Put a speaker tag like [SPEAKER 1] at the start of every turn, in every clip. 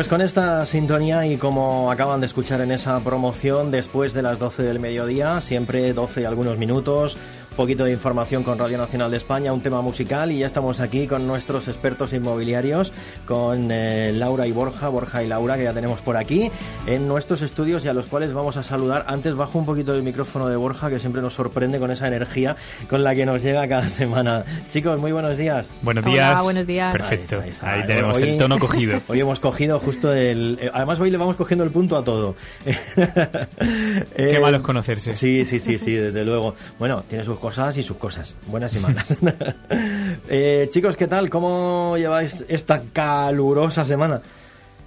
[SPEAKER 1] Pues con esta sintonía y como acaban de escuchar en esa promoción, después de las 12 del mediodía, siempre 12 y algunos minutos, poquito de información con Radio Nacional de España, un tema musical y ya estamos aquí con nuestros expertos inmobiliarios, con eh, Laura y Borja, Borja y Laura, que ya tenemos por aquí en nuestros estudios y a los cuales vamos a saludar. Antes bajo un poquito el micrófono de Borja, que siempre nos sorprende con esa energía con la que nos llega cada semana. Chicos, muy buenos días.
[SPEAKER 2] Buenos días.
[SPEAKER 3] Hola, buenos días.
[SPEAKER 2] Perfecto.
[SPEAKER 1] Ahí,
[SPEAKER 2] Ahí,
[SPEAKER 1] está,
[SPEAKER 2] tenemos
[SPEAKER 1] Hoy-
[SPEAKER 2] el tono cogido.
[SPEAKER 1] Hoy hemos cogido justo el... eh, Además hoy le vamos cogiendo el punto a todo.
[SPEAKER 2] Qué
[SPEAKER 1] Eh,
[SPEAKER 2] malo es conocerse.
[SPEAKER 1] Sí, sí, sí, sí, desde luego. Bueno, tiene sus cosas y sus cosas, buenas y malas. Eh, chicos, ¿qué tal? ¿Cómo lleváis esta calurosa semana?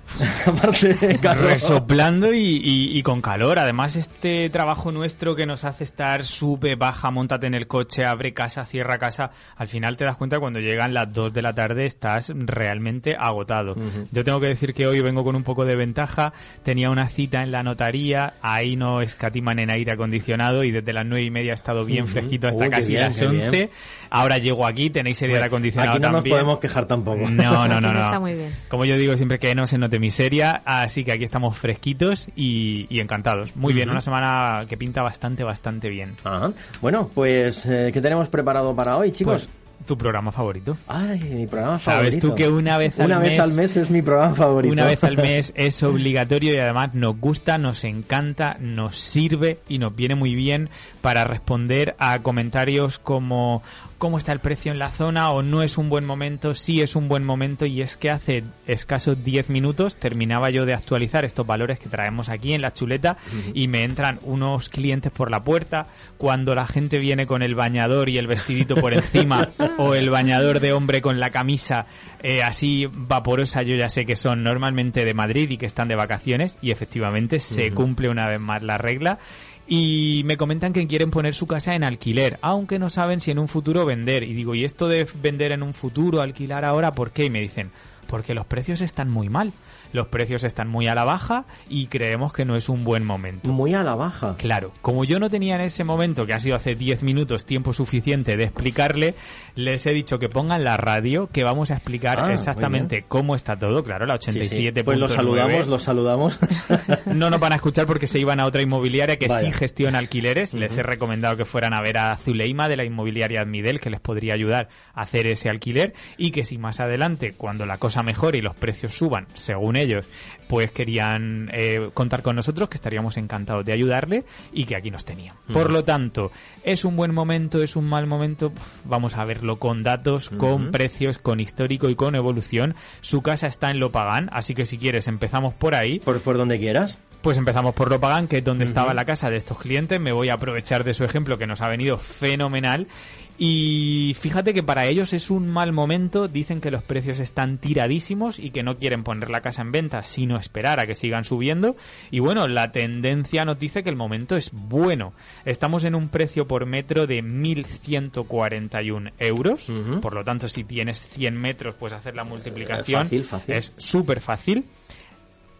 [SPEAKER 1] Aparte de calor.
[SPEAKER 2] Resoplando y, y- y con calor. Además, este trabajo nuestro que nos hace estar sube, baja, montate en el coche, abre casa, cierra casa, al final te das cuenta cuando llegan las 2 de la tarde estás realmente agotado. Yo tengo que decir que hoy vengo con un poco de ventaja. Tenía una cita en la notaría, ahí no escatiman en aire acondicionado y desde las 9 y media he estado bien fresquito hasta
[SPEAKER 1] Uy,
[SPEAKER 2] casi
[SPEAKER 1] bien,
[SPEAKER 2] las
[SPEAKER 1] qué
[SPEAKER 2] 11.
[SPEAKER 1] bien.
[SPEAKER 2] Ahora llego aquí, tenéis aire
[SPEAKER 1] Bueno,
[SPEAKER 2] acondicionado
[SPEAKER 1] Aquí no nos
[SPEAKER 2] también.
[SPEAKER 1] podemos quejar tampoco.
[SPEAKER 2] No, no, no, no.
[SPEAKER 3] está muy bien.
[SPEAKER 2] Como yo digo siempre que no se note miseria, así que aquí estamos fresquitos y, y encantados. Muy bien, una semana que pinta bastante, bastante bien.
[SPEAKER 1] Ajá. Bueno, pues, eh, ¿qué tenemos preparado para hoy, chicos?
[SPEAKER 2] Pues, tu programa favorito.
[SPEAKER 1] Ay, mi programa
[SPEAKER 2] Sabes
[SPEAKER 1] favorito.
[SPEAKER 2] tú que una vez al
[SPEAKER 1] Una vez
[SPEAKER 2] mes-
[SPEAKER 1] al mes es mi programa favorito.
[SPEAKER 2] Una vez al mes es obligatorio y además nos gusta, nos encanta, nos sirve y nos viene muy bien para responder a comentarios como cómo está el precio en la zona o no es un buen momento, sí es un buen momento y es que hace escasos 10 minutos terminaba yo de actualizar estos valores que traemos aquí en la chuleta y me entran unos clientes por la puerta cuando la gente viene con el bañador y el vestidito por encima o el bañador de hombre con la camisa eh, así vaporosa yo ya sé que son normalmente de Madrid y que están de vacaciones y efectivamente se cumple una vez más la regla y me comentan que quieren poner su casa en alquiler, aunque no saben si en un futuro vender. Y digo, ¿y esto de vender en un futuro, alquilar ahora, por qué? Y me dicen, porque los precios están muy mal. Los precios están muy a la baja y creemos que no es un buen momento.
[SPEAKER 1] Muy a la baja.
[SPEAKER 2] Claro, como yo no tenía en ese momento, que ha sido hace 10 minutos, tiempo suficiente de explicarle, les he dicho que pongan la radio, que vamos a explicar
[SPEAKER 1] Ah,
[SPEAKER 2] exactamente cómo está todo. Claro, la
[SPEAKER 1] Sí, sí.
[SPEAKER 2] 87.
[SPEAKER 1] Pues los saludamos, los saludamos.
[SPEAKER 2] No nos van a escuchar porque se iban a otra inmobiliaria que
[SPEAKER 1] Vaya.
[SPEAKER 2] sí gestiona alquileres. Les he recomendado que fueran a ver a Zuleima de la inmobiliaria Admidel, que les podría ayudar a hacer ese alquiler. Y que si más adelante, cuando la cosa mejore y los precios suban, según ellos, pues querían eh, contar con nosotros, que estaríamos encantados de ayudarle y que aquí nos tenían. Por lo tanto, ¿es un buen momento? ¿Es un mal momento? Vamos a verlo con datos, con precios, con histórico y con evolución. Su casa está en Lopagán, así que si quieres empezamos por ahí.
[SPEAKER 1] por, por donde quieras.
[SPEAKER 2] Pues empezamos por Lopagán, que es donde estaba la casa de estos clientes. Me voy a aprovechar de su ejemplo, que nos ha venido fenomenal. Y fíjate que para ellos es un mal momento. Dicen que los precios están tiradísimos y que no quieren poner la casa en venta, sino esperar a que sigan subiendo. Y bueno, la tendencia nos dice que el momento es bueno. Estamos en un precio por metro de 1.141 euros.
[SPEAKER 1] Ujú.
[SPEAKER 2] Por lo tanto, si tienes 100 metros, pues hacer la multiplicación.
[SPEAKER 1] fácil, fácil.
[SPEAKER 2] Es súper fácil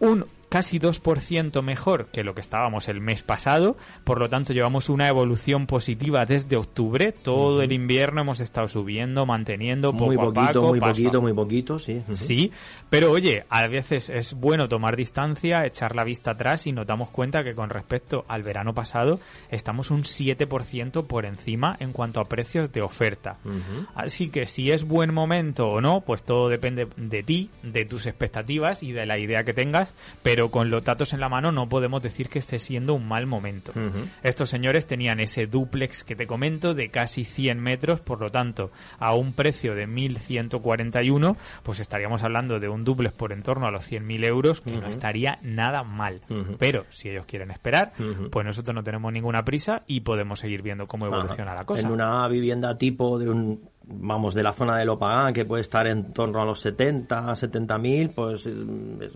[SPEAKER 2] un casi 2% mejor que lo que estábamos el mes pasado, por lo tanto llevamos una evolución positiva desde octubre, todo el invierno hemos estado subiendo, manteniendo poco
[SPEAKER 1] muy
[SPEAKER 2] a
[SPEAKER 1] poquito,
[SPEAKER 2] poco,
[SPEAKER 1] muy
[SPEAKER 2] paso
[SPEAKER 1] poquito, muy poquito, sí.
[SPEAKER 2] Sí, pero oye, a veces es bueno tomar distancia, echar la vista atrás y nos damos cuenta que con respecto al verano pasado estamos un 7% por encima en cuanto a precios de oferta. Así que si es buen momento o no, pues todo depende de ti, de tus expectativas y de la idea que tengas, pero con los datos en la mano no podemos decir que esté siendo un mal momento. Estos señores tenían ese duplex que te comento de casi 100 metros, por lo tanto, a un precio de 1.141, pues estaríamos hablando de un duplex por en torno a los 100.000 euros, que no estaría nada mal. Pero si ellos quieren esperar, pues nosotros no tenemos ninguna prisa y podemos seguir viendo cómo evoluciona la cosa.
[SPEAKER 1] En una vivienda tipo de un vamos de la zona de Lopagán que puede estar en torno a los 70, 70 mil, pues es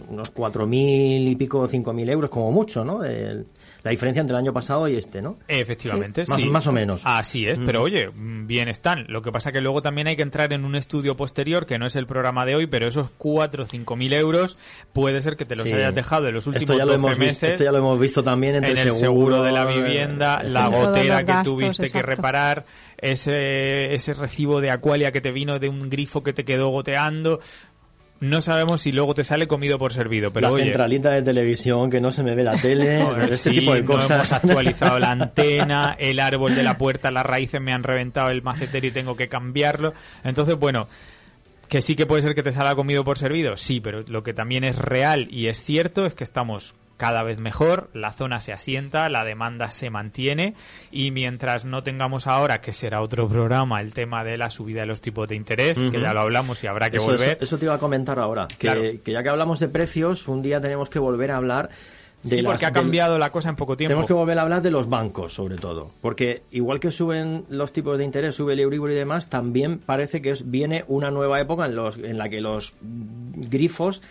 [SPEAKER 1] unos 4 mil y pico, 5 mil euros como mucho, ¿no? El- la diferencia entre el año pasado y este, ¿no?
[SPEAKER 2] Efectivamente,
[SPEAKER 1] Sí, más-
[SPEAKER 2] sí.
[SPEAKER 1] más o menos.
[SPEAKER 2] Así es, pero oye, mm, bien están. Lo que pasa que luego también hay que entrar en un estudio posterior, que no es el programa de hoy, pero esos 4 o 5 mil euros puede ser que te los
[SPEAKER 1] Sí.
[SPEAKER 2] hayas dejado en los últimos
[SPEAKER 1] esto ya lo
[SPEAKER 2] 12
[SPEAKER 1] hemos
[SPEAKER 2] meses.
[SPEAKER 1] visto, esto ya lo hemos visto también entre
[SPEAKER 2] en el seguro de la
[SPEAKER 1] eh,
[SPEAKER 2] vivienda, la
[SPEAKER 1] etcétera.
[SPEAKER 3] Todos
[SPEAKER 2] gotera que
[SPEAKER 3] gastos,
[SPEAKER 2] tuviste que reparar, ese, ese recibo de Aqualia que te vino de un grifo que te quedó goteando. No sabemos si luego te sale comido por servido. Pero
[SPEAKER 1] la
[SPEAKER 2] oye,
[SPEAKER 1] centralita de televisión, que no se me ve la tele, este
[SPEAKER 2] sí,
[SPEAKER 1] tipo de
[SPEAKER 2] no
[SPEAKER 1] cosas.
[SPEAKER 2] hemos actualizado la antena, el árbol de la puerta, las raíces me han reventado el macetero y tengo que cambiarlo. Entonces, bueno, que sí que puede ser que te salga comido por servido, sí, pero lo que también es real y es cierto es que estamos cada vez mejor, la zona se asienta, la demanda se mantiene y mientras no tengamos ahora, que será otro programa, el tema de la subida de los tipos de interés, que ya lo hablamos y habrá que
[SPEAKER 1] Eso,
[SPEAKER 2] volver.
[SPEAKER 1] eso- eso te iba a comentar ahora, que,
[SPEAKER 2] Claro.
[SPEAKER 1] que ya que hablamos de precios, un día tenemos que volver a hablar de
[SPEAKER 2] sí,
[SPEAKER 1] las-
[SPEAKER 2] porque ha
[SPEAKER 1] del-
[SPEAKER 2] cambiado la cosa en poco tiempo.
[SPEAKER 1] Tenemos que volver a hablar de los bancos, sobre todo. Porque igual que suben los tipos de interés, sube el Euribor y demás, también parece que es- viene una nueva época en, los, en la que los grifos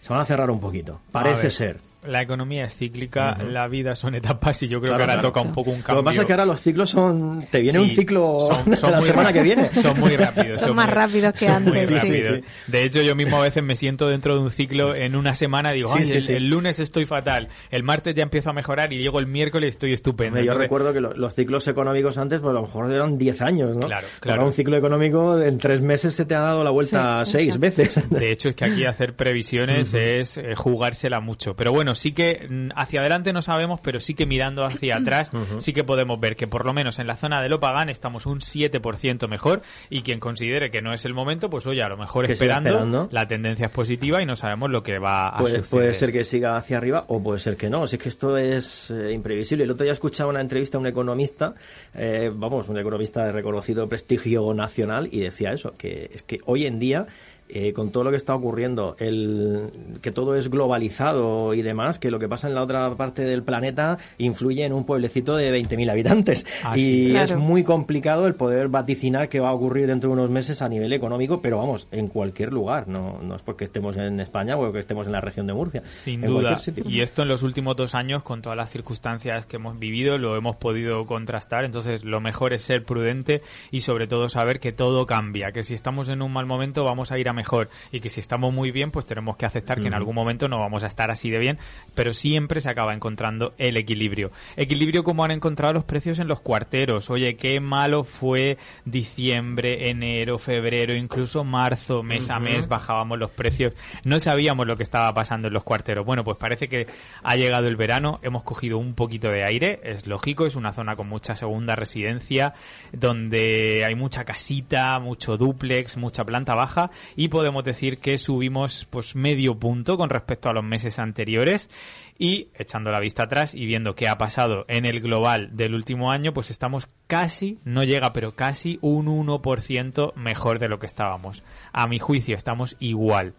[SPEAKER 1] se van a cerrar un poquito. Parece ser.
[SPEAKER 2] La economía es cíclica, la vida son etapas y yo creo
[SPEAKER 1] Claro,
[SPEAKER 2] que ahora
[SPEAKER 1] claro.
[SPEAKER 2] toca un poco un cambio.
[SPEAKER 1] Lo que pasa es que ahora los ciclos son... Te viene un ciclo
[SPEAKER 2] son- son
[SPEAKER 1] la semana que viene.
[SPEAKER 2] Son muy rápidos.
[SPEAKER 3] Son más
[SPEAKER 2] muy-
[SPEAKER 3] rápidos que
[SPEAKER 2] son muy
[SPEAKER 3] antes, sí.
[SPEAKER 2] De hecho, yo mismo a veces me siento dentro de un ciclo en una semana y digo,
[SPEAKER 1] Sí,
[SPEAKER 2] "Ay,
[SPEAKER 1] sí,
[SPEAKER 2] el,
[SPEAKER 1] sí.
[SPEAKER 2] el lunes estoy fatal, el martes ya empiezo a mejorar y llego el miércoles y estoy estupendo.
[SPEAKER 1] Hombre, Yo
[SPEAKER 2] Entonces,
[SPEAKER 1] recuerdo que lo- los ciclos económicos antes, pues a lo mejor eran 10 años, ¿no?
[SPEAKER 2] Claro,
[SPEAKER 1] Ahora
[SPEAKER 2] claro.
[SPEAKER 1] un ciclo económico en tres meses se te ha dado la vuelta
[SPEAKER 3] Sí,
[SPEAKER 1] seis
[SPEAKER 3] exacto.
[SPEAKER 1] veces.
[SPEAKER 2] De hecho, es que aquí hacer previsiones es eh, jugársela mucho. Pero bueno, sí que mm, hacia adelante no sabemos, pero sí que mirando hacia atrás, sí que podemos ver que por lo menos en la zona de Lopagán estamos un 7% mejor y quien considere que no es el momento, pues oye, a lo mejor esperando,
[SPEAKER 1] esperando.
[SPEAKER 2] la tendencia es positiva y no sabemos lo que va a
[SPEAKER 1] Puede,
[SPEAKER 2] suceder.
[SPEAKER 1] puede ser que siga hacia arriba o puede ser que no. Así que esto es eh, imprevisible. El otro día escuchaba una entrevista a un economista, eh, vamos, un economista de reconocido prestigio nacional, y decía eso, que es que hoy en día, eh, con todo lo que está ocurriendo, el, que todo es globalizado y demás, que lo que pasa en la otra parte del planeta influye en un pueblecito de 20.000 habitantes.
[SPEAKER 2] Ah,
[SPEAKER 1] y
[SPEAKER 2] sí.
[SPEAKER 3] Claro.
[SPEAKER 1] es muy complicado el poder vaticinar qué va a ocurrir dentro de unos meses a nivel económico, pero vamos, en cualquier lugar. No, no es porque estemos en España o que estemos en la región de Murcia.
[SPEAKER 2] Sin
[SPEAKER 1] en
[SPEAKER 2] duda. Y esto en los últimos dos años, con todas las circunstancias que hemos vivido, lo hemos podido contrastar. Entonces, lo mejor es ser prudente y sobre todo saber que todo cambia, que si estamos en un mal momento vamos a ir a mejor y que si estamos muy bien, pues tenemos que aceptar que en algún momento no vamos a estar así de bien, pero siempre se acaba encontrando el equilibrio. Equilibrio como han encontrado los precios en los cuarteros. Oye, qué malo fue diciembre, enero, febrero, incluso marzo, mes a mes bajábamos los precios. No sabíamos lo que estaba pasando en los cuarteros. Bueno, pues parece que ha llegado el verano, hemos cogido un poquito de aire, es lógico, es una zona con mucha segunda residencia, donde hay mucha casita, mucho duplex, mucha planta baja y podemos decir que subimos pues medio punto con respecto a los meses anteriores y echando la vista atrás y viendo qué ha pasado en el global del último año, pues estamos casi, no llega, pero casi un 1% mejor de lo que estábamos. A mi juicio estamos igual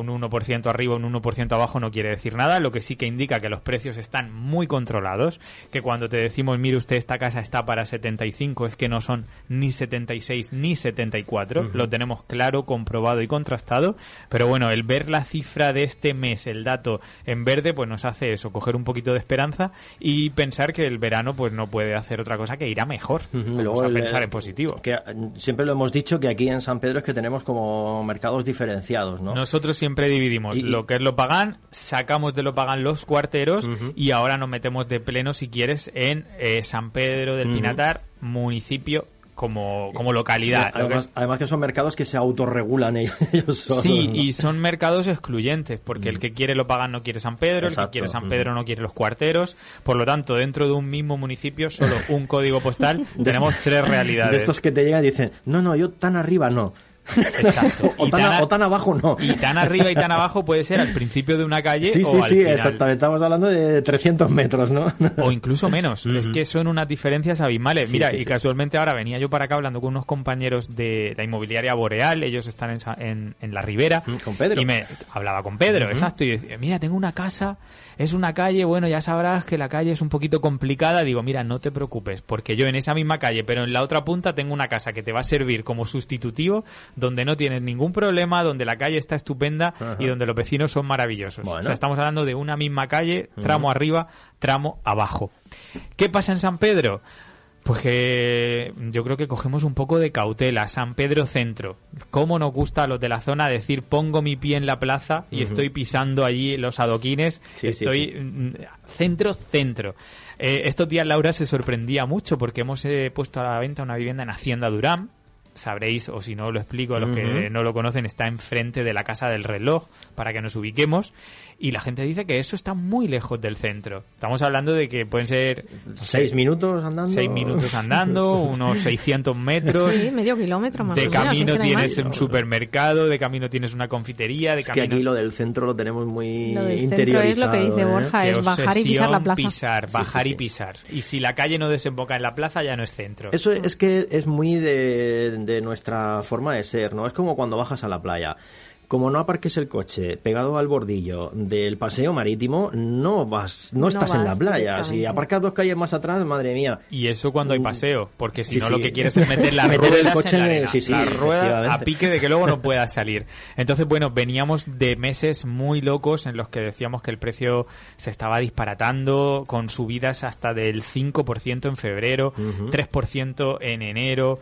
[SPEAKER 2] un 1% arriba, un 1% abajo no quiere decir nada, lo que sí que indica que los precios están muy controlados, que cuando te decimos, mire usted, esta casa está para 75, es que no son ni 76 ni 74, lo tenemos claro, comprobado y contrastado, pero bueno, el ver la cifra de este mes, el dato en verde, pues nos hace eso, coger un poquito de esperanza y pensar que el verano pues no puede hacer otra cosa que ir a mejor.
[SPEAKER 1] Ujú,
[SPEAKER 2] Vamos
[SPEAKER 1] luego
[SPEAKER 2] a
[SPEAKER 1] el-
[SPEAKER 2] pensar en positivo.
[SPEAKER 1] Que mm, siempre lo hemos dicho que aquí en San Pedro es que tenemos como mercados diferenciados, ¿no?
[SPEAKER 2] Nosotros siempre dividimos
[SPEAKER 1] Y-
[SPEAKER 2] lo que es lo pagan, sacamos de lo pagan los cuarteros y ahora nos metemos de pleno, si quieres, en eh, San Pedro del. Pinatar, municipio como, como localidad. Lo que
[SPEAKER 1] además,
[SPEAKER 2] es-
[SPEAKER 1] además que son mercados que se autorregulan ellos, ellos solos,
[SPEAKER 2] Sí,
[SPEAKER 1] ¿no?
[SPEAKER 2] y son mercados excluyentes, porque el que quiere lo pagan no quiere San Pedro, el
[SPEAKER 1] Exacto.
[SPEAKER 2] que quiere San. Pedro no quiere los cuarteros. Por lo tanto, dentro de un mismo municipio, solo un código postal, tenemos tres realidades.
[SPEAKER 1] De estos que te llegan y dicen, no, no, yo tan arriba no.
[SPEAKER 2] Exacto.
[SPEAKER 1] O
[SPEAKER 2] Y
[SPEAKER 1] tan, a-
[SPEAKER 2] tan a-
[SPEAKER 1] o tan abajo no.
[SPEAKER 2] Y tan arriba y tan abajo puede ser al principio de una calle
[SPEAKER 1] Sí,
[SPEAKER 2] o
[SPEAKER 1] sí,
[SPEAKER 2] al
[SPEAKER 1] sí,
[SPEAKER 2] final.
[SPEAKER 1] exactamente. Estamos hablando de 300 metros, ¿no?
[SPEAKER 2] o incluso menos. Es que son unas diferencias abismales.
[SPEAKER 1] Sí,
[SPEAKER 2] Mira,
[SPEAKER 1] sí,
[SPEAKER 2] y
[SPEAKER 1] sí.
[SPEAKER 2] casualmente ahora venía yo para acá hablando con unos compañeros de la inmobiliaria Boreal, ellos están en, en la Ribera.
[SPEAKER 1] Mm, con Pedro.
[SPEAKER 2] Y me hablaba con Pedro, exacto, y decía, mira, tengo una casa, es una calle, bueno, ya sabrás que la calle es un poquito complicada. Digo, mira, no te preocupes, porque yo en esa misma calle, pero en la otra punta tengo una casa que te va a servir como sustitutivo, donde no tienes ningún problema, donde la calle está estupenda
[SPEAKER 1] Ajá.
[SPEAKER 2] y donde los vecinos son maravillosos.
[SPEAKER 1] Bueno.
[SPEAKER 2] O sea, estamos hablando de una misma calle, tramo arriba, tramo abajo. ¿Qué pasa en San Pedro? Pues que yo creo que cogemos un poco de cautela. San Pedro Centro. ¿Cómo nos gusta a los de la zona decir pongo mi pie en la plaza y estoy pisando allí los adoquines?
[SPEAKER 1] Sí, sí,
[SPEAKER 2] estoy
[SPEAKER 1] sí.
[SPEAKER 2] mm, centro, centro. Eh, estos días Laura se sorprendía mucho porque hemos eh, puesto a la venta una vivienda en Hacienda Durán sabréis, o si no lo explico a los que no lo conocen, está enfrente de la Casa del Reloj, para que nos ubiquemos. Y la gente dice que eso está muy lejos del centro. Estamos hablando de que pueden ser...
[SPEAKER 1] ¿Seis minutos andando?
[SPEAKER 2] Seis minutos andando, unos 600 metros.
[SPEAKER 3] Sí, medio kilómetro más
[SPEAKER 2] De
[SPEAKER 3] o menos,
[SPEAKER 2] camino
[SPEAKER 3] que
[SPEAKER 2] tienes un supermercado, de camino tienes una confitería, de
[SPEAKER 1] Es que
[SPEAKER 2] camino...
[SPEAKER 1] aquí lo del centro lo tenemos muy
[SPEAKER 3] Lo del centro
[SPEAKER 1] interiorizado.
[SPEAKER 3] es lo que dice
[SPEAKER 1] ¿eh?
[SPEAKER 3] Borja, es bajar y pisar la
[SPEAKER 2] obsesión,
[SPEAKER 3] plaza.
[SPEAKER 2] pisar, bajar
[SPEAKER 1] sí,
[SPEAKER 2] y
[SPEAKER 1] sí.
[SPEAKER 2] pisar. Y si la calle no desemboca en la plaza, ya no es centro.
[SPEAKER 1] Eso es que es muy de, de nuestra forma de ser, ¿no? Es como cuando bajas a la playa. Como no aparques el coche pegado al bordillo del paseo marítimo, no vas, no,
[SPEAKER 3] No
[SPEAKER 1] estás en la playa. Si aparcas dos calles más atrás, madre mía.
[SPEAKER 2] Y eso cuando hay paseo, porque si
[SPEAKER 1] Sí,
[SPEAKER 2] no
[SPEAKER 1] sí.
[SPEAKER 2] lo que quieres es meter la
[SPEAKER 1] Meter el
[SPEAKER 2] rueda
[SPEAKER 1] coche
[SPEAKER 2] en la
[SPEAKER 1] en el-
[SPEAKER 2] arena,
[SPEAKER 1] sí, sí,
[SPEAKER 2] la rueda a pique de que luego no puedas salir. Entonces, bueno, veníamos de meses muy locos en los que decíamos que el precio se estaba disparatando con subidas hasta del 5% en febrero, 3% en enero,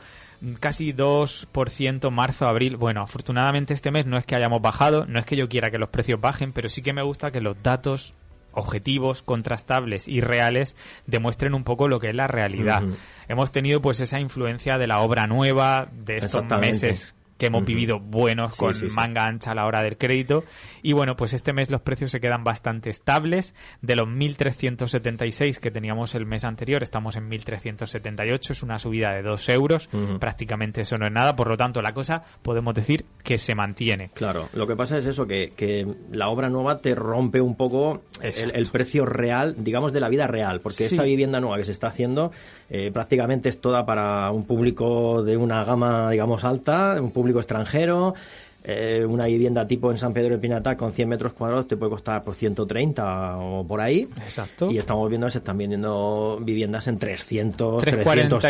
[SPEAKER 2] casi 2% marzo, abril. Bueno, afortunadamente este mes no es que hayamos bajado, no es que yo quiera que los precios bajen, pero sí que me gusta que los datos objetivos, contrastables y reales demuestren un poco lo que es la realidad. Hemos tenido pues esa influencia de la obra nueva, de estos meses que hemos vivido buenos
[SPEAKER 1] Sí,
[SPEAKER 2] con
[SPEAKER 1] sí, sí.
[SPEAKER 2] manga ancha a la hora del crédito. Y bueno, pues este mes los precios se quedan bastante estables. De los 1.376 que teníamos el mes anterior, estamos en 1.378. Es una subida de 2 euros. Prácticamente eso no es nada. Por lo tanto, la cosa podemos decir que se mantiene.
[SPEAKER 1] Claro, lo que pasa es eso, que, que la obra nueva te rompe un poco el, precio real, digamos, de la vida real, porque esta vivienda nueva que se está haciendo eh, prácticamente es toda para un público de una gama, digamos, alta, un público extranjero. Eh, una vivienda tipo en San Pedro de Pinatá con 100 metros cuadrados te puede costar por 130 o por ahí.
[SPEAKER 2] Exacto.
[SPEAKER 1] Y estamos viendo que se están vendiendo viviendas en 300,
[SPEAKER 2] 349,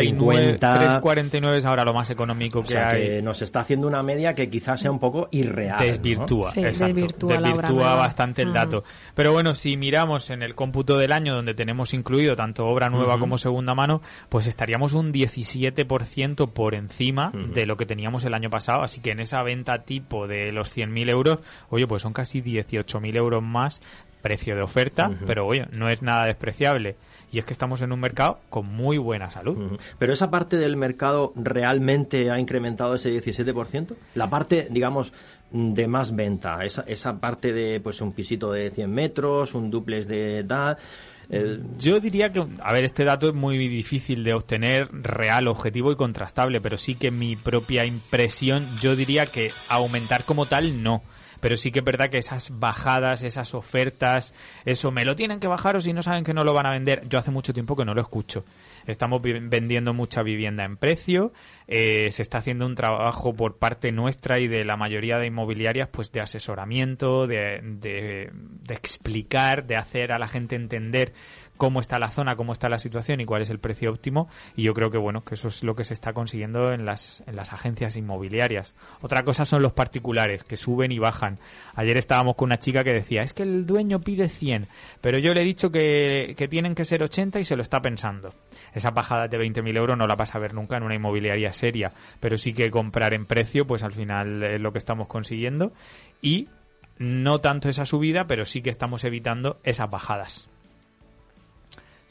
[SPEAKER 1] 350.
[SPEAKER 2] 349 es ahora lo más económico
[SPEAKER 1] O
[SPEAKER 2] que
[SPEAKER 1] sea,
[SPEAKER 2] hay.
[SPEAKER 1] que nos está haciendo una media que quizás sea un poco irreal. ¿no?
[SPEAKER 2] Desvirtúa,
[SPEAKER 3] Sí,
[SPEAKER 2] exacto.
[SPEAKER 3] desvirtúa
[SPEAKER 2] bastante el
[SPEAKER 3] Mm.
[SPEAKER 2] dato. Pero bueno, si miramos en el cómputo del año donde tenemos incluido tanto obra nueva como segunda mano, pues estaríamos un 17% por encima de lo que teníamos el año pasado. Así que en esa venta tipo de los 100.000 euros, oye, pues son casi 18.000 euros más precio de oferta, pero oye, no es nada despreciable. Y es que estamos en un mercado con muy buena salud.
[SPEAKER 1] Pero esa parte del mercado realmente ha incrementado ese 17%. La parte, digamos, de más venta, esa, esa parte de pues un pisito de 100 metros, un duplex de edad.
[SPEAKER 2] Yo diría que, a ver, este dato es muy difícil de obtener real, objetivo y contrastable, pero sí que mi propia impresión, yo diría que aumentar como tal no. Pero sí que es verdad que esas bajadas, esas ofertas, eso me lo tienen que bajar o si no saben que no lo van a vender. Yo hace mucho tiempo que no lo escucho. Estamos vendiendo mucha vivienda en precio, eh, se está haciendo un trabajo por parte nuestra y de la mayoría de inmobiliarias pues de asesoramiento, de, de, de explicar, de hacer a la gente entender cómo está la zona, cómo está la situación y cuál es el precio óptimo. Y yo creo que bueno, que eso es lo que se está consiguiendo en las, en las agencias inmobiliarias. Otra cosa son los particulares, que suben y bajan. Ayer estábamos con una chica que decía, es que el dueño pide 100, pero yo le he dicho que, tienen que ser 80 y se lo está pensando. Esa bajada de 20.000 euros no la vas a ver nunca en una inmobiliaria seria, pero sí que comprar en precio, pues al final es lo que estamos consiguiendo. Y no tanto esa subida, pero sí que estamos evitando esas bajadas.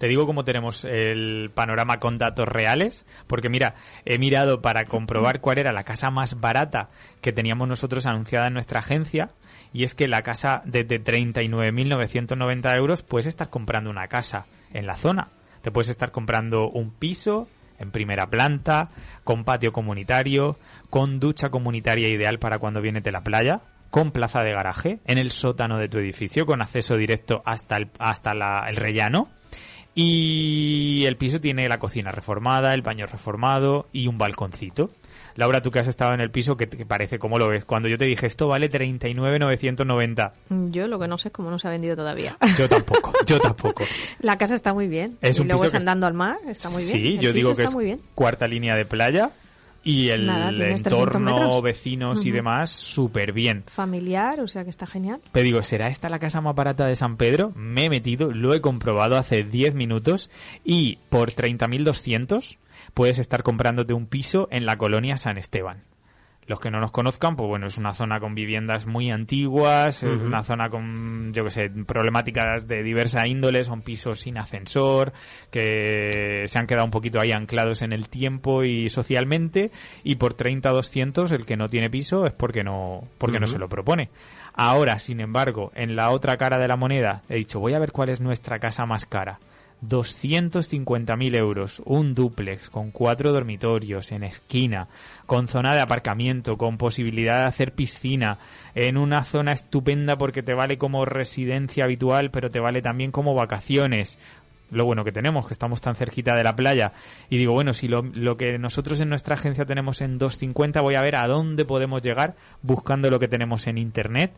[SPEAKER 2] Te digo cómo tenemos el panorama con datos reales, porque mira, he mirado para comprobar cuál era la casa más barata que teníamos nosotros anunciada en nuestra agencia, y es que la casa desde 39.990 euros puedes estar comprando una casa en la zona. Te puedes estar comprando un piso en primera planta, con patio comunitario, con ducha comunitaria ideal para cuando vienes de la playa, con plaza de garaje, en el sótano de tu edificio, con acceso directo hasta el, hasta la- el rellano. Y el piso tiene la cocina reformada, el baño reformado y un balconcito. Laura, tú que has estado en el piso, ¿qué te parece? ¿Cómo lo ves? Cuando yo te dije esto vale 39.990.
[SPEAKER 3] Yo lo que no sé es cómo no se ha vendido todavía.
[SPEAKER 2] Yo tampoco, yo tampoco.
[SPEAKER 3] La casa está muy bien.
[SPEAKER 2] Es
[SPEAKER 3] y
[SPEAKER 2] un
[SPEAKER 3] luego
[SPEAKER 2] piso
[SPEAKER 3] es
[SPEAKER 2] que-
[SPEAKER 3] andando al mar, está muy bien.
[SPEAKER 2] Sí,
[SPEAKER 3] El
[SPEAKER 2] yo
[SPEAKER 3] piso
[SPEAKER 2] digo que
[SPEAKER 3] está
[SPEAKER 2] es
[SPEAKER 3] muy bien.
[SPEAKER 2] cuarta línea de playa y el
[SPEAKER 3] Nada, tienes 300
[SPEAKER 2] entorno, vecinos y demás, súper bien.
[SPEAKER 3] Familiar, o sea que está genial.
[SPEAKER 2] Pero digo, ¿será esta la casa más barata de San Pedro? Me he metido, lo he comprobado hace 10 minutos y por 30.200 puedes estar comprándote un piso en la colonia San Esteban. Los que no nos conozcan, pues bueno, es una zona con viviendas muy antiguas, es una zona con, yo que sé, problemáticas de diversa índole, son pisos sin ascensor, que se han quedado un poquito ahí anclados en el tiempo y socialmente, y por 30 o 200 el que no tiene piso es porque no, porque no se lo propone. Ahora, sin embargo, en la otra cara de la moneda, he dicho, voy a ver cuál es nuestra casa más cara. 250.000 euros, un dúplex con cuatro dormitorios en esquina, con zona de aparcamiento, con posibilidad de hacer piscina, en una zona estupenda porque te vale como residencia habitual, pero te vale también como vacaciones. Lo bueno que tenemos, que estamos tan cerquita de la playa. Y digo, bueno, si lo, lo que nosotros en nuestra agencia tenemos en 250, voy a ver a dónde podemos llegar buscando lo que tenemos en internet.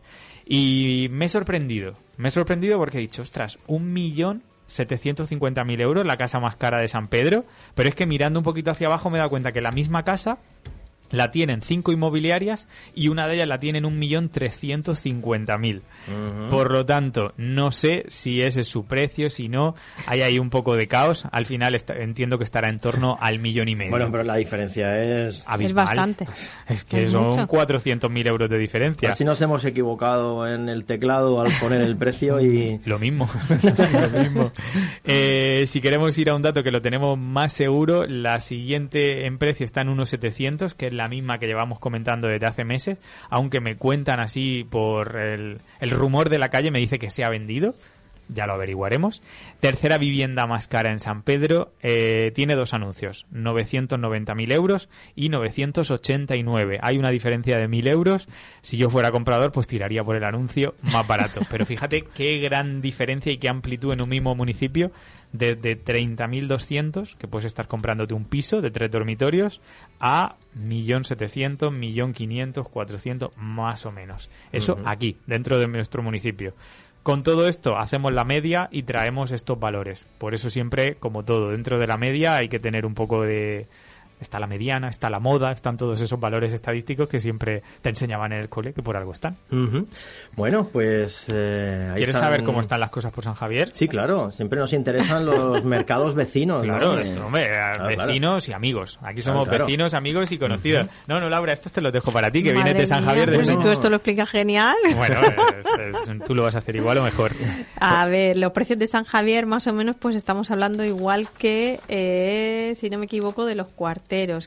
[SPEAKER 2] Y me he sorprendido. Me he sorprendido porque he dicho, ostras, un millón 750.000 euros, la casa más cara de San Pedro. Pero es que mirando un poquito hacia abajo me he dado cuenta que la misma casa la tienen cinco inmobiliarias y una de ellas la tienen
[SPEAKER 1] 1.350.000.
[SPEAKER 2] Por lo tanto, no sé si ese es su precio, si no, hay ahí un poco de caos. Al final está, entiendo que estará en torno al millón y medio.
[SPEAKER 1] Bueno, pero la diferencia es...
[SPEAKER 2] Abismal.
[SPEAKER 3] Es bastante.
[SPEAKER 2] Es que
[SPEAKER 3] es
[SPEAKER 2] son 400.000 euros de diferencia.
[SPEAKER 1] Pues así nos hemos equivocado en el teclado al poner el precio y...
[SPEAKER 2] lo mismo. lo mismo. Eh, si queremos ir a un dato que lo tenemos más seguro, la siguiente en precio está en unos 700, que es la misma que llevamos comentando desde hace meses, aunque me cuentan así por el rumor de la calle, me dice que se ha vendido. Ya lo averiguaremos. Tercera vivienda más cara en San Pedro eh, tiene dos anuncios, 990.000 euros y 989. Hay una diferencia de 1.000 euros. Si yo fuera comprador, pues tiraría por el anuncio más barato. Pero fíjate qué gran diferencia y qué amplitud en un mismo municipio, desde 30.200, que puedes estar comprándote un piso de tres dormitorios, a 1.700.000, 1.500.000, 400, más o menos. Eso aquí, dentro de nuestro municipio. Con todo esto hacemos la media y traemos estos valores. Por eso siempre, como todo, dentro de la media hay que tener un poco de... Está la mediana, está la moda, están todos esos valores estadísticos que siempre te enseñaban en el cole, que por algo están.
[SPEAKER 1] Bueno, pues... eh, ahí
[SPEAKER 2] ¿Quieres
[SPEAKER 1] están-
[SPEAKER 2] saber cómo están las cosas por San Javier?
[SPEAKER 1] Sí, claro. Siempre nos interesan los mercados vecinos. Eh,
[SPEAKER 2] esto, hombre,
[SPEAKER 1] claro,
[SPEAKER 2] vecinos y amigos. Aquí somos
[SPEAKER 1] claro.
[SPEAKER 2] vecinos, amigos y conocidos. No, no, Laura, esto te lo dejo para ti, que
[SPEAKER 3] Madre
[SPEAKER 2] vienes de San
[SPEAKER 3] mía,
[SPEAKER 2] Javier de
[SPEAKER 3] pues si
[SPEAKER 1] Bueno.
[SPEAKER 3] tú esto lo explicas genial.
[SPEAKER 2] Bueno, es- es- tú lo vas a hacer igual o mejor.
[SPEAKER 3] A ver, los precios de San Javier, más o menos, pues estamos hablando igual que, eh, si no me equivoco, de los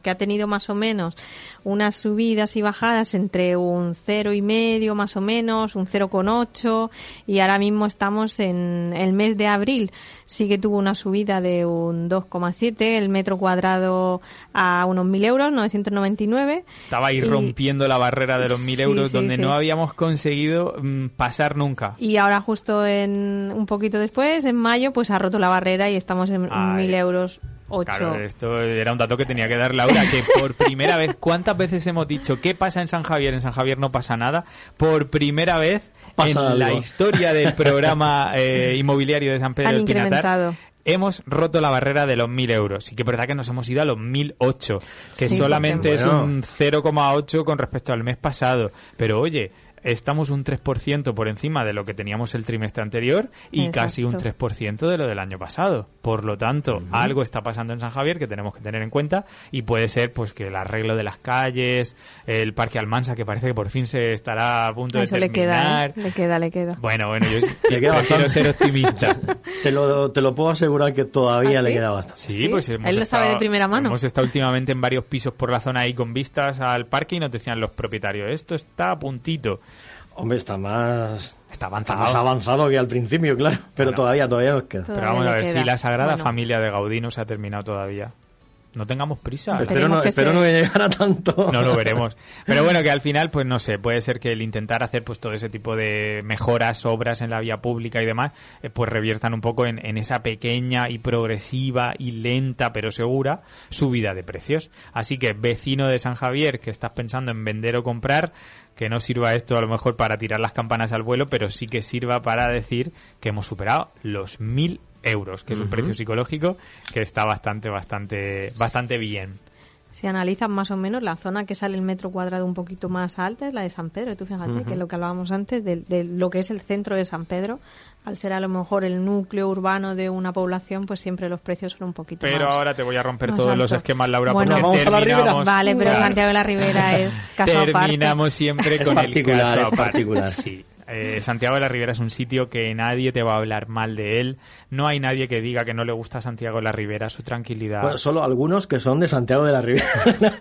[SPEAKER 3] que ha tenido más o menos unas subidas y bajadas entre un cero y medio, más o menos, un 0,8, y ahora mismo estamos en el mes de abril. Sí que tuvo una subida de un 2,7, el metro cuadrado a unos 1.000 euros, 999.
[SPEAKER 2] Estaba ahí
[SPEAKER 3] Y-
[SPEAKER 2] rompiendo la barrera de los 1.000
[SPEAKER 3] Sí,
[SPEAKER 2] euros
[SPEAKER 3] sí,
[SPEAKER 2] donde
[SPEAKER 3] sí.
[SPEAKER 2] no habíamos conseguido mm, pasar nunca.
[SPEAKER 3] Y ahora justo en un poquito después, en mayo, pues ha roto la barrera y estamos en
[SPEAKER 2] Ay.
[SPEAKER 3] mil euros
[SPEAKER 2] Claro, esto era un dato que tenía que dar Laura, que por primera vez, ¿cuántas veces hemos dicho qué pasa en San Javier? En San Javier no pasa nada. Por primera vez
[SPEAKER 1] Pasa
[SPEAKER 2] en la historia del programa eh, inmobiliario de San Pedro
[SPEAKER 3] Han
[SPEAKER 2] del Pinatar, hemos roto la barrera de los 1.000 euros. Y que es verdad que nos hemos ido a los 1.008, que
[SPEAKER 3] Sí,
[SPEAKER 2] solamente
[SPEAKER 1] porque-
[SPEAKER 2] es
[SPEAKER 1] Bueno.
[SPEAKER 2] un 0,8 con respecto al mes pasado. Pero oye... Estamos un 3% por encima de lo que teníamos el trimestre anterior y
[SPEAKER 3] Exacto.
[SPEAKER 2] casi un 3% de lo del año pasado. Por lo tanto, algo está pasando en San Javier que tenemos que tener en cuenta y puede ser pues que el arreglo de las calles, el parque Almansa que parece que por fin se estará a punto
[SPEAKER 3] Eso
[SPEAKER 2] de
[SPEAKER 3] le queda,
[SPEAKER 2] terminar.
[SPEAKER 3] ¿eh? le queda, le queda.
[SPEAKER 2] Bueno, bueno, yo
[SPEAKER 1] Le queda
[SPEAKER 2] prefiero
[SPEAKER 1] bastante.
[SPEAKER 2] ser optimista.
[SPEAKER 1] Te lo, te lo puedo asegurar que todavía
[SPEAKER 3] ¿Ah,
[SPEAKER 1] le
[SPEAKER 3] sí?
[SPEAKER 1] queda bastante.
[SPEAKER 2] Sí,
[SPEAKER 3] ¿Sí?
[SPEAKER 2] pues hemos
[SPEAKER 3] Él lo sabe
[SPEAKER 2] estado-
[SPEAKER 3] de primera mano.
[SPEAKER 2] Hemos estado últimamente en varios pisos por la zona ahí con vistas al parque y nos decían los propietarios, esto está a puntito.
[SPEAKER 1] Hombre, está más,
[SPEAKER 2] Está
[SPEAKER 1] está
[SPEAKER 2] avanzado.
[SPEAKER 1] más avanzado que al principio, claro. Pero
[SPEAKER 2] Bueno.
[SPEAKER 1] todavía, todavía nos queda.
[SPEAKER 3] Todavía
[SPEAKER 2] Pero vamos a ver
[SPEAKER 3] queda.
[SPEAKER 2] si la Sagrada
[SPEAKER 3] Bueno.
[SPEAKER 2] Familia de Gaudí no se ha terminado todavía. No tengamos prisa.
[SPEAKER 3] Pero
[SPEAKER 1] Espero no,
[SPEAKER 3] que
[SPEAKER 1] espero no llegar a tanto.
[SPEAKER 2] No lo veremos. Pero bueno, que al final, pues no sé, puede ser que el intentar hacer pues todo ese tipo de mejoras, obras en la vía pública y demás, eh, pues reviertan un poco en, en esa pequeña y progresiva y lenta, pero segura, subida de precios. Así que, vecino de San Javier, que estás pensando en vender o comprar, que no sirva esto a lo mejor para tirar las campanas al vuelo, pero sí que sirva para decir que hemos superado los mil euros, que es un precio psicológico que está bastante, bastante, bastante bien.
[SPEAKER 3] Se analizan más o menos la zona que sale el metro cuadrado un poquito más alta es la de San Pedro. Y tú fíjate que es lo que hablábamos antes de, de lo que es el centro de San Pedro, al ser a lo mejor el núcleo urbano de una población, pues siempre los precios son un poquito
[SPEAKER 2] Pero
[SPEAKER 3] más.
[SPEAKER 2] ahora te voy a romper todos los esquemas, Laura,
[SPEAKER 3] Bueno,
[SPEAKER 2] porque
[SPEAKER 1] vamos a la Ribera.
[SPEAKER 3] Vale, pero
[SPEAKER 2] Claro.
[SPEAKER 3] Santiago de la Ribera es caso aparte.
[SPEAKER 2] Terminamos siempre
[SPEAKER 1] Es
[SPEAKER 2] con el caso
[SPEAKER 1] es particular.
[SPEAKER 2] Sí. Eh, Santiago de la Ribera es un sitio que nadie te va a hablar mal de él. No hay nadie que diga que no le gusta a Santiago de la Ribera, su tranquilidad.
[SPEAKER 1] Bueno, solo algunos que son de Santiago de la Ribera.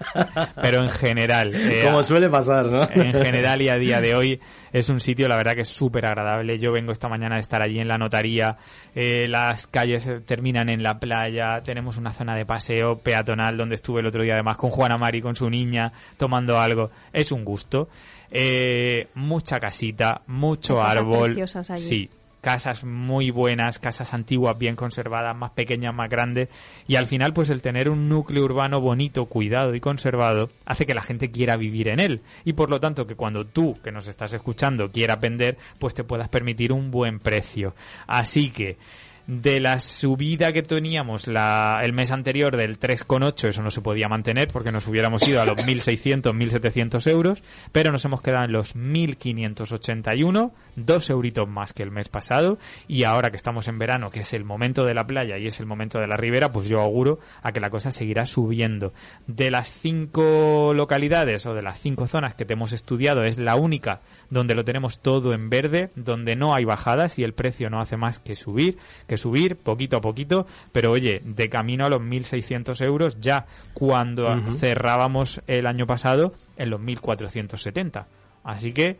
[SPEAKER 2] pero en general. eh,
[SPEAKER 1] Como suele pasar, ¿no?
[SPEAKER 2] en general y a día de hoy es un sitio, la verdad, que es súper agradable. Yo vengo esta mañana de estar allí en la notaría. eh, las calles terminan en la playa. Tenemos una zona de paseo peatonal donde estuve el otro día, además, con Juana Mari, con su niña, tomando algo. Es un gusto. Eh, mucha casita, mucho árbol.
[SPEAKER 3] allí.
[SPEAKER 2] Sí, casas muy buenas, casas antiguas, bien conservadas, más pequeñas, más grandes. Y al final, pues el tener un núcleo urbano bonito, cuidado y conservado, hace que la gente quiera vivir en él. Y por lo tanto, que cuando tú, que nos estás escuchando, quieras vender, pues te puedas permitir un buen precio. Así que, de la subida que teníamos la, el mes anterior del 3,8, eso no se podía mantener porque nos hubiéramos ido a los 1.600, 1.700 euros, pero nos hemos quedado en los 1.581, dos euritos más que el mes pasado, y ahora que estamos en verano, que es el momento de la playa y es el momento de la ribera, pues yo auguro a que la cosa seguirá subiendo. De las cinco localidades o de las cinco zonas que te hemos estudiado, es la única donde lo tenemos todo en verde, donde no hay bajadas y el precio no hace más que subir, que subir poquito a poquito, pero oye, de camino a los 1.600 euros ya cuando cerrábamos el año pasado en los 1.470. Así que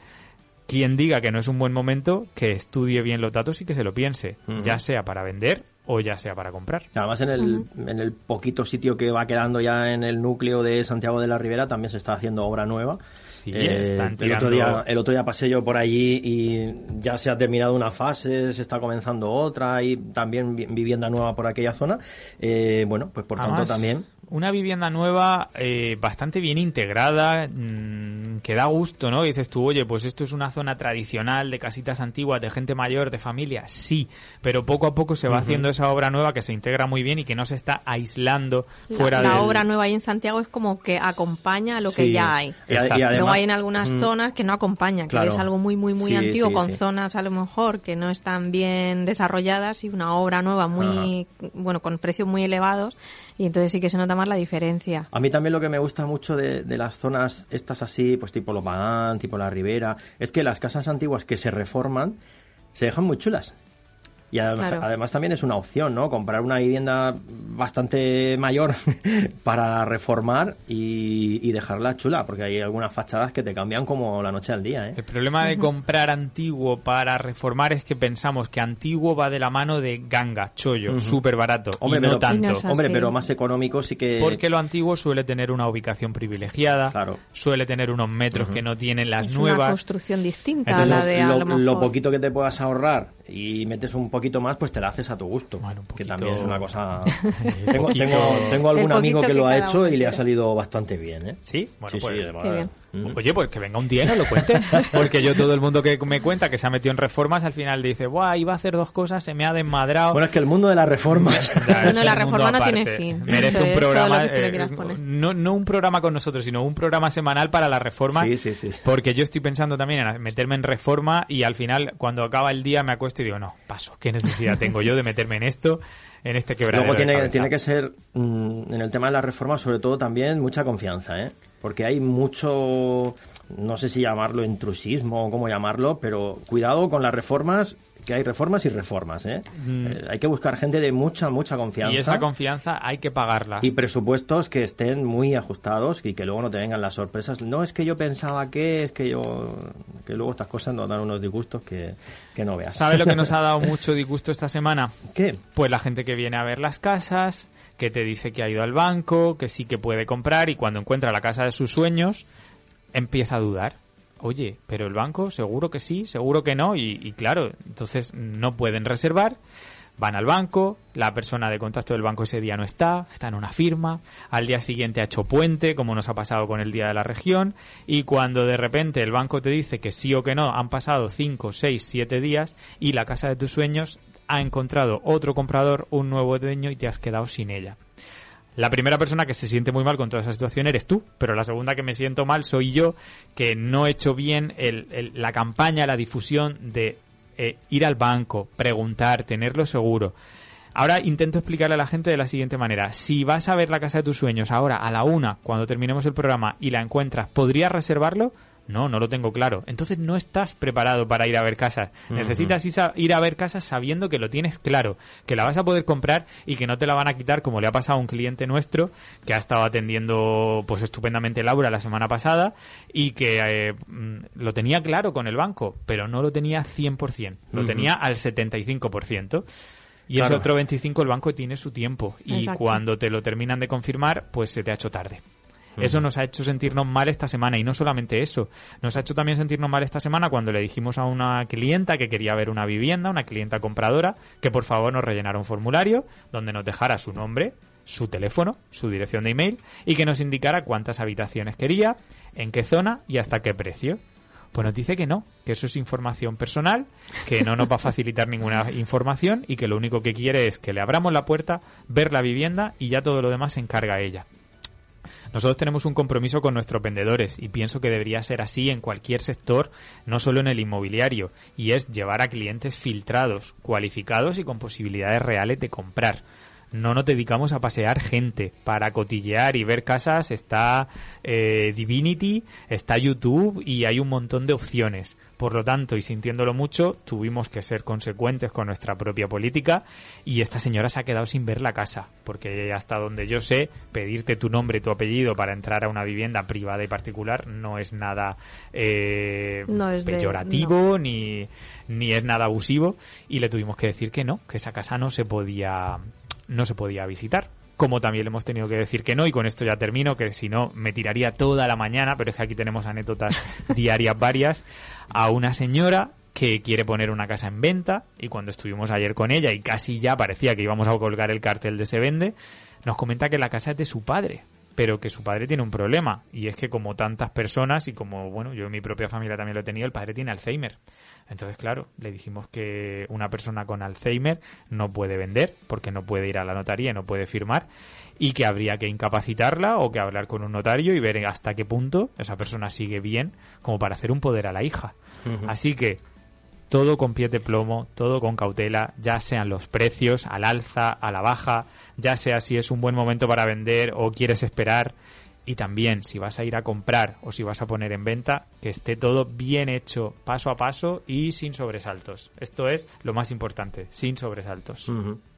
[SPEAKER 2] quien diga que no es un buen momento, que estudie bien los datos y que se lo piense, ya sea para vender o ya sea para comprar.
[SPEAKER 1] Además, en el, en el poquito sitio que va quedando ya en el núcleo de Santiago de la Ribera también se está haciendo obra nueva.
[SPEAKER 2] Sí,
[SPEAKER 1] Eh,
[SPEAKER 2] están
[SPEAKER 1] el, otro día, el otro día pasé yo por allí y ya se ha terminado una fase, se está comenzando otra y también vi- vivienda nueva por aquella zona. Eh, bueno, pues por tanto también.
[SPEAKER 2] Una vivienda nueva eh, bastante bien integrada, mm, que da gusto, ¿no? Dices tú, oye, pues esto es una zona tradicional de casitas antiguas, de gente mayor, de familia, sí, pero poco a poco se va haciendo esa obra nueva que se integra muy bien y que no se está aislando
[SPEAKER 3] La,
[SPEAKER 2] fuera
[SPEAKER 3] la
[SPEAKER 2] del-
[SPEAKER 3] obra nueva ahí en Santiago es como que acompaña a lo que ya hay.
[SPEAKER 1] Y además-
[SPEAKER 3] Luego hay en algunas
[SPEAKER 1] Mm.
[SPEAKER 3] zonas que no acompaña, que
[SPEAKER 1] Claro.
[SPEAKER 3] es algo muy, muy, muy
[SPEAKER 1] Sí,
[SPEAKER 3] antiguo,
[SPEAKER 1] sí,
[SPEAKER 3] con
[SPEAKER 1] sí.
[SPEAKER 3] zonas a lo mejor que no están bien desarrolladas y una obra nueva muy, bueno, con precios muy elevados y entonces sí que se nota más la diferencia.
[SPEAKER 1] A mí también lo que me gusta mucho de, de las zonas estas así, pues tipo Lopagán, tipo La Ribera, es que las casas antiguas que se reforman se dejan muy chulas. Y además,
[SPEAKER 3] Claro.
[SPEAKER 1] además también es una opción, ¿no? Comprar una vivienda bastante mayor para reformar y, y dejarla chula, porque hay algunas fachadas que te cambian como la noche al día, ¿eh?
[SPEAKER 2] El problema de comprar antiguo para reformar es que pensamos que antiguo va de la mano de ganga, chollo, súper barato.
[SPEAKER 1] Hombre,
[SPEAKER 2] y no
[SPEAKER 1] pero-
[SPEAKER 2] tanto.
[SPEAKER 3] Y no es
[SPEAKER 1] Hombre, pero más económico sí que...
[SPEAKER 2] Porque lo antiguo suele tener una ubicación privilegiada,
[SPEAKER 1] Claro.
[SPEAKER 2] suele tener unos metros que no tienen las
[SPEAKER 3] Es una
[SPEAKER 2] nuevas.
[SPEAKER 3] construcción distinta
[SPEAKER 2] Entonces,
[SPEAKER 3] a la de a
[SPEAKER 1] lo,
[SPEAKER 3] lo mejor.
[SPEAKER 1] lo poquito que te puedas ahorrar y metes un poquito más, pues te la haces a tu gusto.
[SPEAKER 2] Bueno,
[SPEAKER 1] Que también es una cosa... tengo, tengo, tengo algún amigo que
[SPEAKER 3] que
[SPEAKER 1] lo ha hecho y le ha salido bastante bien, ¿eh?
[SPEAKER 2] Sí, bueno,
[SPEAKER 1] sí,
[SPEAKER 2] pues.
[SPEAKER 1] sí, de. Mm.
[SPEAKER 2] Oye, pues que venga un día y nos lo cuente. Porque yo, todo el mundo que me cuenta que se ha metido en reformas, al final dice, Buah, iba a hacer dos cosas, se me ha desmadrado.
[SPEAKER 1] Bueno, es que el mundo de las reformas...
[SPEAKER 2] Ya,
[SPEAKER 3] Bueno,
[SPEAKER 2] eso
[SPEAKER 3] la
[SPEAKER 2] mundo
[SPEAKER 3] reforma no tiene fin.
[SPEAKER 2] Merece
[SPEAKER 3] Eso
[SPEAKER 2] un programa, eh, no, no un programa con nosotros, sino un programa semanal para la reforma.
[SPEAKER 1] Sí, sí, sí.
[SPEAKER 2] Porque yo estoy pensando también en meterme en reforma y al final, cuando acaba el día, me acuesto y digo, no, paso, ¿qué necesidad tengo yo de meterme en esto, en este quebradero
[SPEAKER 1] Luego
[SPEAKER 2] de
[SPEAKER 1] tiene que ser, mm, en el tema de la reforma, sobre todo también mucha confianza, ¿eh? Porque hay mucho, no sé si llamarlo intrusismo o cómo llamarlo, pero cuidado con las reformas, que hay reformas y reformas, ¿eh? Eh, hay que buscar gente de mucha, mucha confianza.
[SPEAKER 2] Y esa confianza hay que pagarla.
[SPEAKER 1] y presupuestos que estén muy ajustados y que luego no te vengan las sorpresas. No es que yo pensaba que, es que yo... que luego estas cosas nos dan unos disgustos que, que no veas.
[SPEAKER 2] ¿Sabes lo que nos ha dado mucho disgusto esta semana?
[SPEAKER 1] ¿Qué?
[SPEAKER 2] Pues la gente que viene a ver las casas, que te dice que ha ido al banco, que sí que puede comprar y cuando encuentra la casa de sus sueños empieza a dudar. Oye, pero el banco seguro que sí, seguro que no y, y claro, entonces no pueden reservar. Van al banco, la persona de contacto del banco ese día no está, está en una firma, al día siguiente ha hecho puente, como nos ha pasado con el Día de la Región, y cuando de repente el banco te dice que sí o que no, han pasado 5, 6, 7 días y la casa de tus sueños ha encontrado otro comprador, un nuevo dueño y te has quedado sin ella. la primera persona que se siente muy mal con toda esa situación eres tú, pero la segunda que me siento mal soy yo, que no he hecho bien la campaña, la difusión de eh, ir al banco, preguntar, tenerlo seguro. Ahora intento explicarle a la gente de la siguiente manera. Si vas a ver la casa de tus sueños ahora a la una, cuando terminemos el programa, y la encuentras, ¿podrías reservarlo? No, no lo tengo claro. Entonces no estás preparado para ir a ver casas. Necesitas ir a ver casas sabiendo que lo tienes claro, que la vas a poder comprar y que no te la van a quitar como le ha pasado a un cliente nuestro que ha estado atendiendo pues estupendamente Laura la semana pasada y que eh, mm, lo tenía claro con el banco, pero no lo tenía 100%, lo tenía al 75%. Y ese otro 25 el banco tiene su tiempo y cuando te lo terminan de confirmar, pues se te ha hecho tarde. Eso nos ha hecho sentirnos mal esta semana y no solamente eso, nos ha hecho también sentirnos mal esta semana cuando le dijimos a una clienta que quería ver una vivienda, una clienta compradora, que por favor nos rellenara un formulario donde nos dejara su nombre, su teléfono, su dirección de email y que nos indicara cuántas habitaciones quería, en qué zona y hasta qué precio. Pues nos dice que no, que eso es información personal, que no nos va a facilitar ninguna información y que lo único que quiere es que le abramos la puerta, ver la vivienda y ya todo lo demás se encarga ella. Nosotros tenemos un compromiso con nuestros vendedores y pienso que debería ser así en cualquier sector, no solo en el inmobiliario, y es llevar a clientes filtrados, cualificados y con posibilidades reales de comprar no nos dedicamos a pasear gente. Para cotillear y ver casas está eh, Divinity, está YouTube y hay un montón de opciones. Por lo tanto, y sintiéndolo mucho, tuvimos que ser consecuentes con nuestra propia política y esta señora se ha quedado sin ver la casa, porque hasta donde yo sé, pedirte tu nombre tu apellido para entrar a una vivienda privada y particular no es nada eh, peyorativo ni, ni es nada abusivo y le tuvimos que decir que no, que esa casa no se podía no se podía visitar. Como también le hemos tenido que decir que no, y con esto ya termino, que si no me tiraría toda la mañana, pero es que aquí tenemos anécdotas diarias varias, a una señora que quiere poner una casa en venta y cuando estuvimos ayer con ella y casi ya parecía que íbamos a colgar el cartel de se vende, nos comenta que la casa es de su padre, pero que su padre tiene un problema y es que como tantas personas y como bueno yo en mi propia familia también lo he tenido el padre tiene Alzheimer entonces claro le dijimos que una persona con Alzheimer no puede vender porque no puede ir a la notaría y no puede firmar y que habría que incapacitarla o que hablar con un notario y ver hasta qué punto esa persona sigue bien como para hacer un poder a la hija así que todo con pie de plomo, todo con cautela, ya sean los precios al alza, a la baja, ya sea si es un buen momento para vender o quieres esperar. Y también si vas a ir a comprar o si vas a poner en venta, que esté todo bien hecho paso a paso y sin sobresaltos. Esto es lo más importante, sin sobresaltos.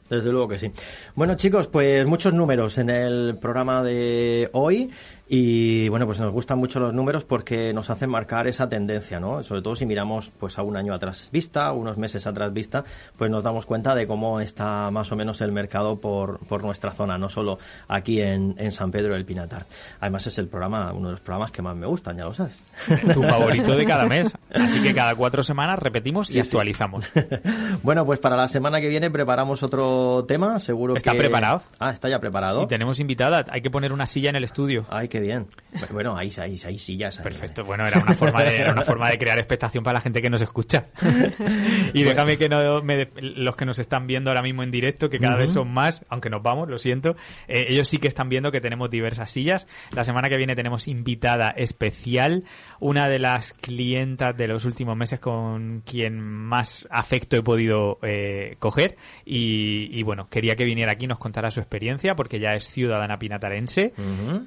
[SPEAKER 1] Desde luego que sí. Bueno, chicos, pues muchos números en el programa de hoy. Y bueno, pues nos gustan mucho los números porque nos hacen marcar esa tendencia, ¿no? Sobre todo si miramos pues a un año atrás vista, unos meses atrás vista, pues nos damos cuenta de cómo está más o menos el mercado por, por nuestra zona, no solo aquí en, en San Pedro del Pinatar. Además es el programa, uno de los programas que más me gustan, ya lo sabes.
[SPEAKER 2] Tu favorito de cada mes. Así que cada cuatro semanas repetimos y actualizamos.
[SPEAKER 1] bueno, pues para la semana que viene preparamos otro tema, seguro
[SPEAKER 2] ¿Está
[SPEAKER 1] que...
[SPEAKER 2] ¿Está preparado?
[SPEAKER 1] Ah, está ya preparado.
[SPEAKER 2] Y tenemos invitada, hay que poner una silla en el estudio.
[SPEAKER 1] Ay, bien. Bueno, ahí, ahí, ahí sillas.
[SPEAKER 2] Perfecto. Bueno, era una forma de, era una forma de crear expectación para la gente que nos escucha. y déjame que no los que nos están viendo ahora mismo en directo, que cada vez son más, aunque nos vamos, lo siento, eh, ellos sí que están viendo que tenemos diversas sillas. La semana que viene tenemos invitada especial, una de las clientas de los últimos meses con quien más afecto he podido eh, coger. Y, bueno, quería que viniera aquí y nos contara su experiencia, porque ya es ciudadana pinatarense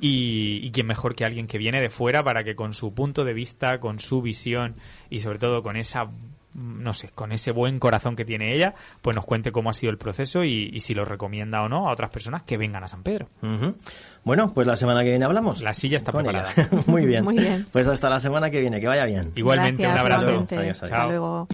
[SPEAKER 2] y, y quién mejor que alguien que viene de fuera para que con su punto de vista, con su visión y sobre todo con esa no sé, con ese buen corazón que tiene ella, pues nos cuente cómo ha sido el proceso y, si lo recomienda o no a otras personas que vengan a San Pedro.
[SPEAKER 1] Bueno, pues la semana que viene hablamos.
[SPEAKER 2] La silla está preparada.
[SPEAKER 1] Muy bien. Muy bien. Pues hasta la semana que viene, que vaya bien.
[SPEAKER 2] Igualmente, un abrazo.
[SPEAKER 3] Adiós, Hasta luego.